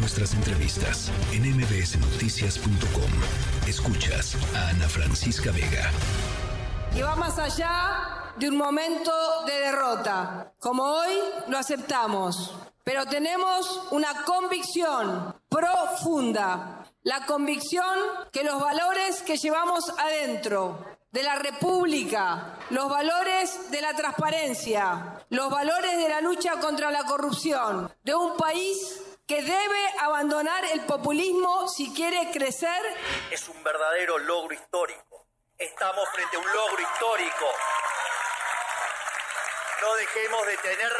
nuestras entrevistas en mbsnoticias.com. Escuchas a Ana Francisca Vega. Y más allá de un momento de derrota. Como hoy lo aceptamos. Pero tenemos una convicción profunda. La convicción que los valores que llevamos adentro de la República, los valores de la transparencia, los valores de la lucha contra la corrupción, de un país que debe abandonar el populismo si quiere crecer. Es un verdadero logro histórico. Estamos frente a un logro histórico. No dejemos de tener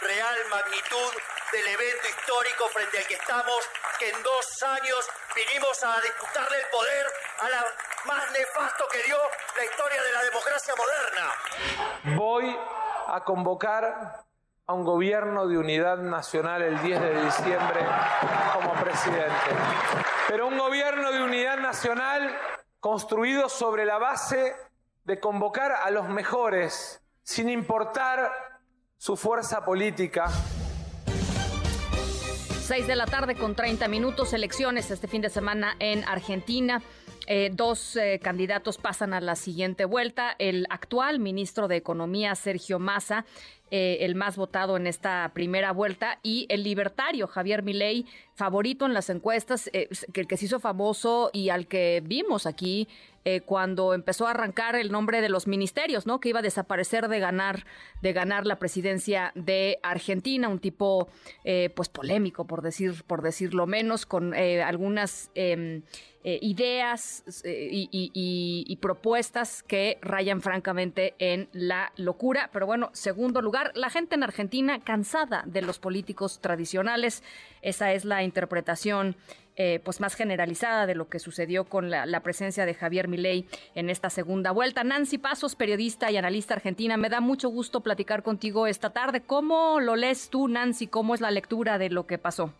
real magnitud del evento histórico frente al que estamos, que en dos años vinimos a disputarle el poder a la más nefasto que dio la historia de la democracia moderna. Voy a convocar a un gobierno de unidad nacional el 10 de diciembre como presidente. Pero un gobierno de unidad nacional construido sobre la base de convocar a los mejores, sin importar su fuerza política. 6 de la tarde con 30 minutos, elecciones este fin de semana en Argentina. Eh, dos eh, candidatos pasan a la siguiente vuelta. El actual ministro de Economía, Sergio Massa, eh, el más votado en esta primera vuelta, y el libertario Javier Milei, favorito en las encuestas, que, que se hizo famoso y al que vimos aquí cuando empezó a arrancar el nombre de los ministerios, ¿no? Que iba a desaparecer de ganar, de ganar la presidencia de Argentina, un tipo, pues polémico por decir, por decirlo menos, con algunas em, ideas y, propuestas que rayan francamente en la locura. Pero bueno, segundo lugar, la gente en Argentina cansada de los políticos tradicionales. Esa es la interpretación eh, pues más generalizada de lo que sucedió con la, presencia de Javier Milei en esta segunda vuelta. Nancy Pasos, periodista y analista argentina, me da mucho gusto platicar contigo esta tarde. ¿Cómo lo lees tú, Nancy? ¿Cómo es la lectura de lo que pasó?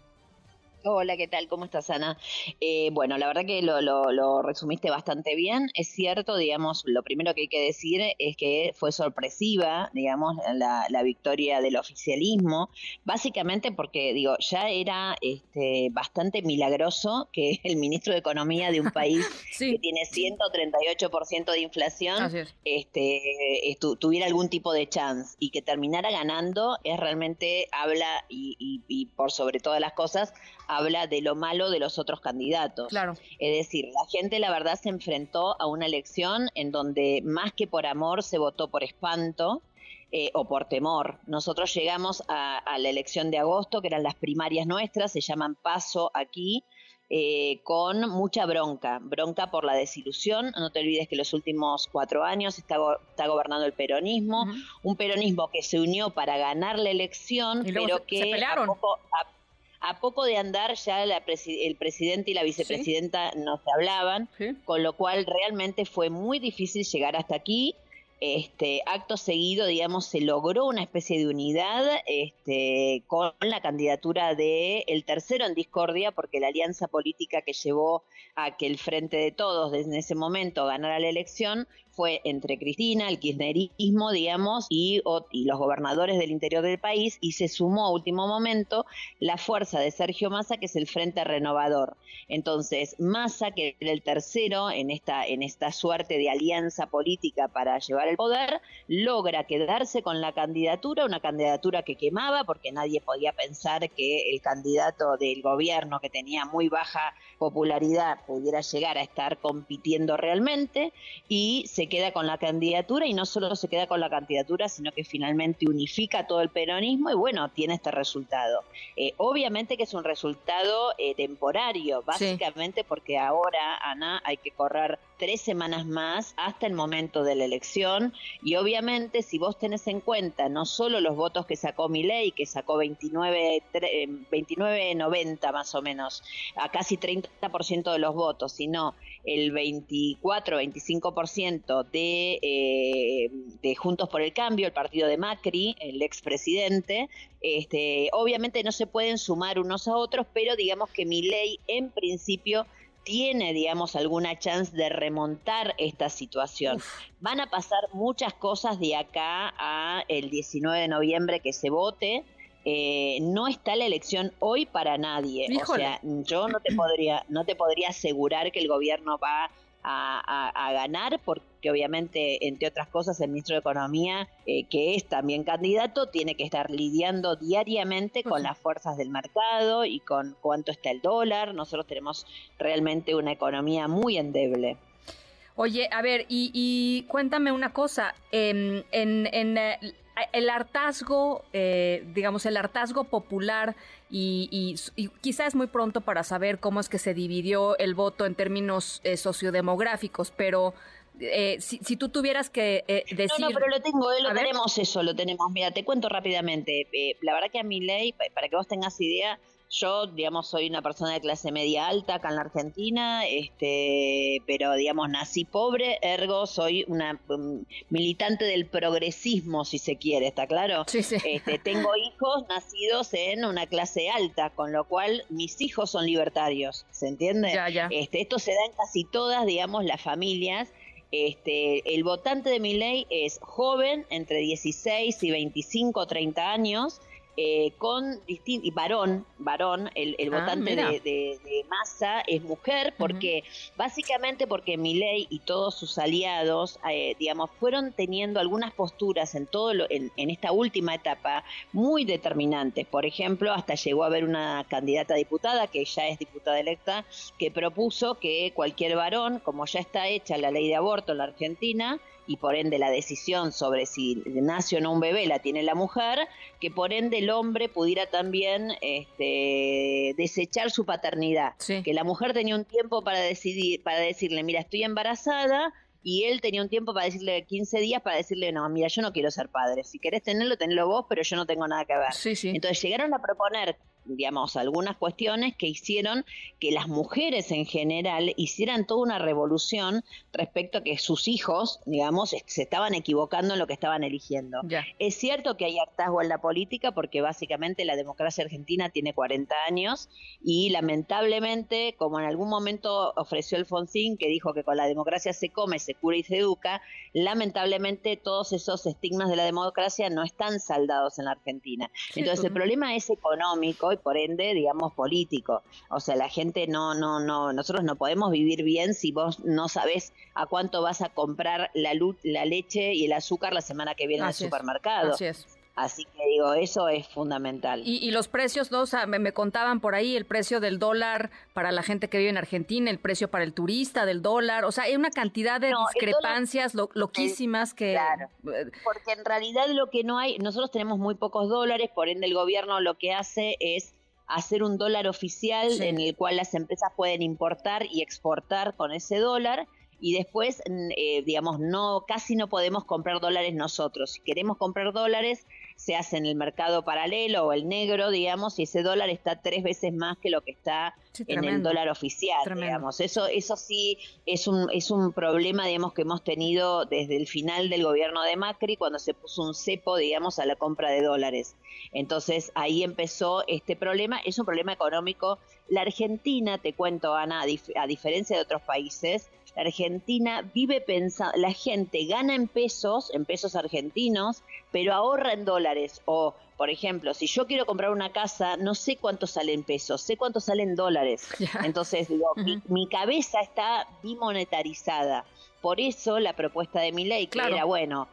Hola, ¿qué tal? ¿Cómo estás, Ana? Eh, bueno, la verdad que lo, resumiste bastante bien. Es cierto, digamos, lo primero que hay que decir es que fue sorpresiva, digamos, la, victoria del oficialismo, básicamente porque, digo, ya era este, bastante milagroso que el ministro de Economía de un país que tiene 138% de inflación este, tuviera algún tipo de chance y que terminara ganando es realmente habla y, y por sobre todas las cosas habla de lo malo de los otros candidatos. Claro. Es decir, la gente la verdad se enfrentó a una elección en donde más que por amor se votó por espanto. Eh, o por temor. Nosotros llegamos a, la elección de agosto, que eran las primarias nuestras, se llaman paso aquí, eh, con mucha bronca, bronca por la desilusión. No te olvides que los últimos cuatro años está, está gobernando el peronismo, un peronismo que se unió para ganar la elección, pero que a poco, a poco de andar ya el presidente y la vicepresidenta no se hablaban, con lo cual realmente fue muy difícil llegar hasta aquí. Este, acto seguido, digamos, se logró una especie de unidad este, con la candidatura de el tercero en discordia, porque la alianza política que llevó a que el Frente de Todos desde ese momento ganara la elección fue entre Cristina, el kirchnerismo, digamos, y, los gobernadores del interior del país, y se sumó a último momento la fuerza de Sergio Massa, que es el Frente Renovador. Entonces, Massa, que era el tercero en esta, en esta suerte de alianza política para llevar el poder, logra quedarse con la candidatura, una candidatura que quemaba, porque nadie podía pensar que el candidato del gobierno, que tenía muy baja popularidad, pudiera llegar a estar compitiendo realmente, y se se queda con la candidatura y no solo se queda con la candidatura, sino que finalmente unifica todo el peronismo y bueno, tiene este resultado. Eh, obviamente que es un resultado eh, temporario, básicamente porque ahora, Ana, hay que correr tres semanas más hasta el momento de la elección. Y obviamente si vos tenés en cuenta no solo los votos que sacó ley que sacó 29, 29 90 más o menos, a casi 30% de los votos, sino el 24, 25% de, eh, de Juntos por el Cambio, el partido de Macri, el expresidente, este, obviamente no se pueden sumar unos a otros, pero digamos que mi ley en principio tiene, digamos, alguna chance de remontar esta situación. Van a pasar muchas cosas de acá a el 19 de noviembre que se vote. eh, no está la elección hoy para nadie. O sea, yo no te podría, no te podría asegurar que el gobierno va a, ganar, porque obviamente, entre otras cosas, el ministro de Economía, eh, que es también candidato, tiene que estar lidiando diariamente con las fuerzas del mercado y con cuánto está el dólar. Nosotros tenemos realmente una economía muy endeble. Oye, a ver, y, cuéntame una cosa, em, en, en, eh, el hartazgo, eh, digamos, el hartazgo popular y, y, quizás es muy pronto para saber cómo es que se dividió el voto en términos eh, sociodemográficos, pero si, tú tuvieras que decir... No, no, pero lo tengo, lo tenemos eso, lo tenemos. Mira, te cuento rápidamente. la verdad que a mi ley, para que vos tengas idea, yo, digamos, soy una persona de clase media alta acá en la Argentina, este, pero, digamos, nací pobre, ergo soy una um, militante del progresismo, si se quiere, ¿está claro? Sí, sí. Este, tengo hijos nacidos en una clase alta, con lo cual mis hijos son libertarios, ¿se entiende? Ya, ya. Este, esto se da en casi todas, digamos, las familias. Este, el votante de mi ley es joven, entre 16 y 25 o 30 años, eh, con y varón, varón, el, el ah, votante de, de, Massa es mujer, porque básicamente porque Milei y todos sus aliados, eh, digamos, fueron teniendo algunas posturas en todo en, esta última etapa muy determinantes. Por ejemplo, hasta llegó a haber una candidata diputada que ya es diputada electa que propuso que cualquier varón, como ya está hecha la ley de aborto en la Argentina, y por ende la decisión sobre si nace o no un bebé la tiene la mujer, que por ende el hombre pudiera también este, desechar su paternidad. Que la mujer tenía un tiempo para decidir, para decirle, mira, estoy embarazada, y él tenía un tiempo para decirle 15 días para decirle, no, mira, yo no quiero ser padre, si querés tenerlo, tenlo vos, pero yo no tengo nada que ver. Entonces llegaron a proponer digamos, algunas cuestiones que hicieron que las mujeres en general hicieran toda una revolución respecto a que sus hijos, digamos, se estaban equivocando en lo que estaban eligiendo. Es cierto que hay hartazgo en la política porque básicamente la democracia argentina tiene 40 años y lamentablemente, como en algún momento ofreció Alfonsín, que dijo que con la democracia se come, se cura y se educa, lamentablemente todos esos estigmas de la democracia no están saldados en la Argentina. Entonces el problema es económico y por ende, digamos, político. O sea, la gente no, no, no, nosotros no podemos vivir bien si vos no sabés a cuánto vas a comprar la, la leche y el azúcar la semana que viene en el supermercado. Así es. Así que digo, eso es fundamental. Y, los precios, ¿no? O sea, me, contaban por ahí el precio del dólar para la gente que vive en Argentina, el precio para el turista del dólar. O sea, hay una cantidad de discrepancias loquísimas que... Claro, eh, porque en realidad lo que no hay, nosotros tenemos muy pocos dólares, por ende el gobierno lo que hace es hacer un dólar oficial en el cual las empresas pueden importar y exportar con ese dólar y después, eh, digamos, no casi no podemos comprar dólares nosotros. Si queremos comprar dólares, se hace en el mercado paralelo o el negro, digamos, y ese dólar está tres veces más que lo que está en el dólar oficial, digamos. Eso, eso sí es un, es un problema, digamos, que hemos tenido desde el final del gobierno de Macri, cuando se puso un cepo, digamos, a la compra de dólares. Entonces ahí empezó este problema, es un problema económico. La Argentina, te cuento, Ana, a diferencia de otros países, la Argentina vive pensando, la gente gana en pesos, en pesos argentinos, pero ahorra en dólares. O, por ejemplo, si yo quiero comprar una casa, no sé cuánto sale en pesos, sé cuánto sale en dólares. Entonces, digo, mi, cabeza está bimonetarizada. Por eso la propuesta de mi ley, que era, bueno,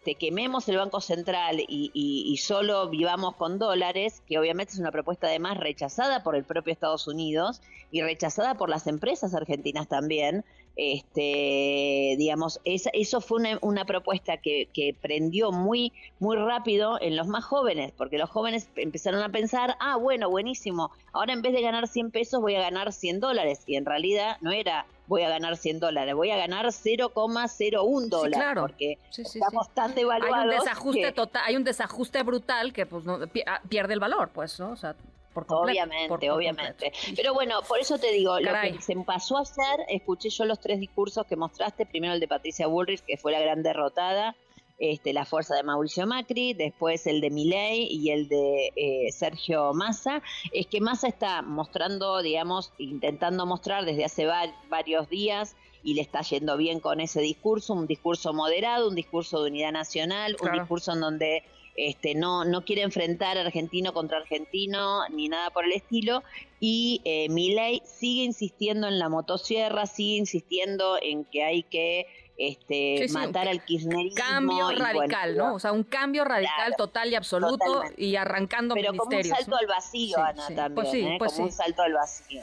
este, quememos el Banco Central y, y, solo vivamos con dólares, que obviamente es una propuesta además rechazada por el propio Estados Unidos y rechazada por las empresas argentinas también, este, digamos, eso fue una, propuesta que, prendió muy, muy rápido en los más jóvenes, porque los jóvenes empezaron a pensar, ah, bueno, buenísimo, ahora en vez de ganar 100 pesos voy a ganar 100 dólares, y en realidad no era voy a ganar 100 dólares, voy a ganar 0,01 dólares, claro. porque estamos tan devaluados. Hay un desajuste total, hay un desajuste brutal que pues no, ah, pierde el valor, pues, ¿no? O sea, obviamente, obviamente. Pero bueno, por eso te digo, lo que se pasó a hacer, escuché yo los tres discursos que mostraste, primero el de Patricia Bullrich, que fue la gran derrotada, este, la fuerza de Mauricio Macri, después el de Milei y el de eh, Sergio Massa, es que Massa está mostrando, digamos, intentando mostrar desde hace varios días y le está yendo bien con ese discurso, un discurso moderado, un discurso de unidad nacional, un discurso en donde este, no, no quiere enfrentar argentino contra argentino ni nada por el estilo. Y eh, Milei sigue insistiendo en la motosierra, sigue insistiendo en que hay que este, matar al kirchnerismo. Cambio radical, ¿no? O sea, un cambio radical total y absoluto y arrancando Pero como un salto al vacío, Ana, pues también, ¿eh? pues como un salto al vacío.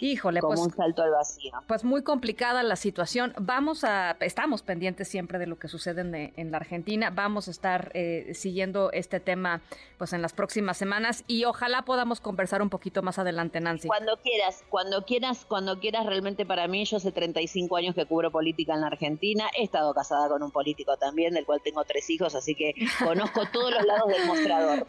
Híjole, como pues, un salto al vacío. Pues muy complicada la situación. Vamos a, estamos pendientes siempre de lo que sucede en, la Argentina. Vamos a estar eh, siguiendo este tema, pues en las próximas semanas y ojalá podamos conversar un poquito más adelante, Nancy. Cuando quieras, cuando quieras, cuando quieras. Realmente para mí, yo hace 35 años que cubro política en la Argentina. He estado casada con un político también, del cual tengo tres hijos, así que conozco todos los lados del mostrador.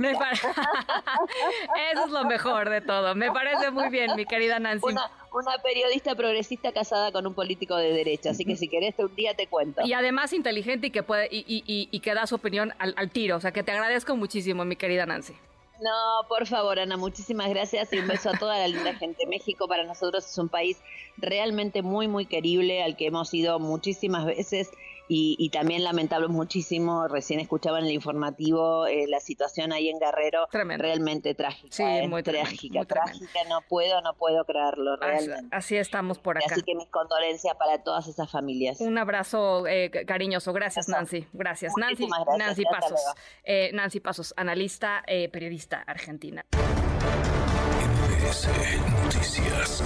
Eso es lo mejor de todo. Me parece muy bien, mi querida Nancy una, periodista progresista casada con un político de derecha, así que si querés un día te cuento. Y además inteligente y que puede y, y, y que da su opinión al, al tiro, o sea que te agradezco muchísimo, mi querida Nancy. No, por favor, Ana, muchísimas gracias y un beso a toda la linda gente. México para nosotros es un país realmente muy, muy querible, al que hemos ido muchísimas veces y, también lamentable muchísimo, recién escuchaba en el informativo eh, la situación ahí en Guerrero, realmente trágica. Sí, ¿eh? muy trágica, trágica, no puedo, no puedo creerlo, realmente. Así, estamos por acá. Así que mis condolencias para todas esas familias. Un abrazo eh, cariñoso, gracias Nancy, gracias. Nancy, Nancy Pasos, Nancy Pasos, analista, periodista argentina. Noticias.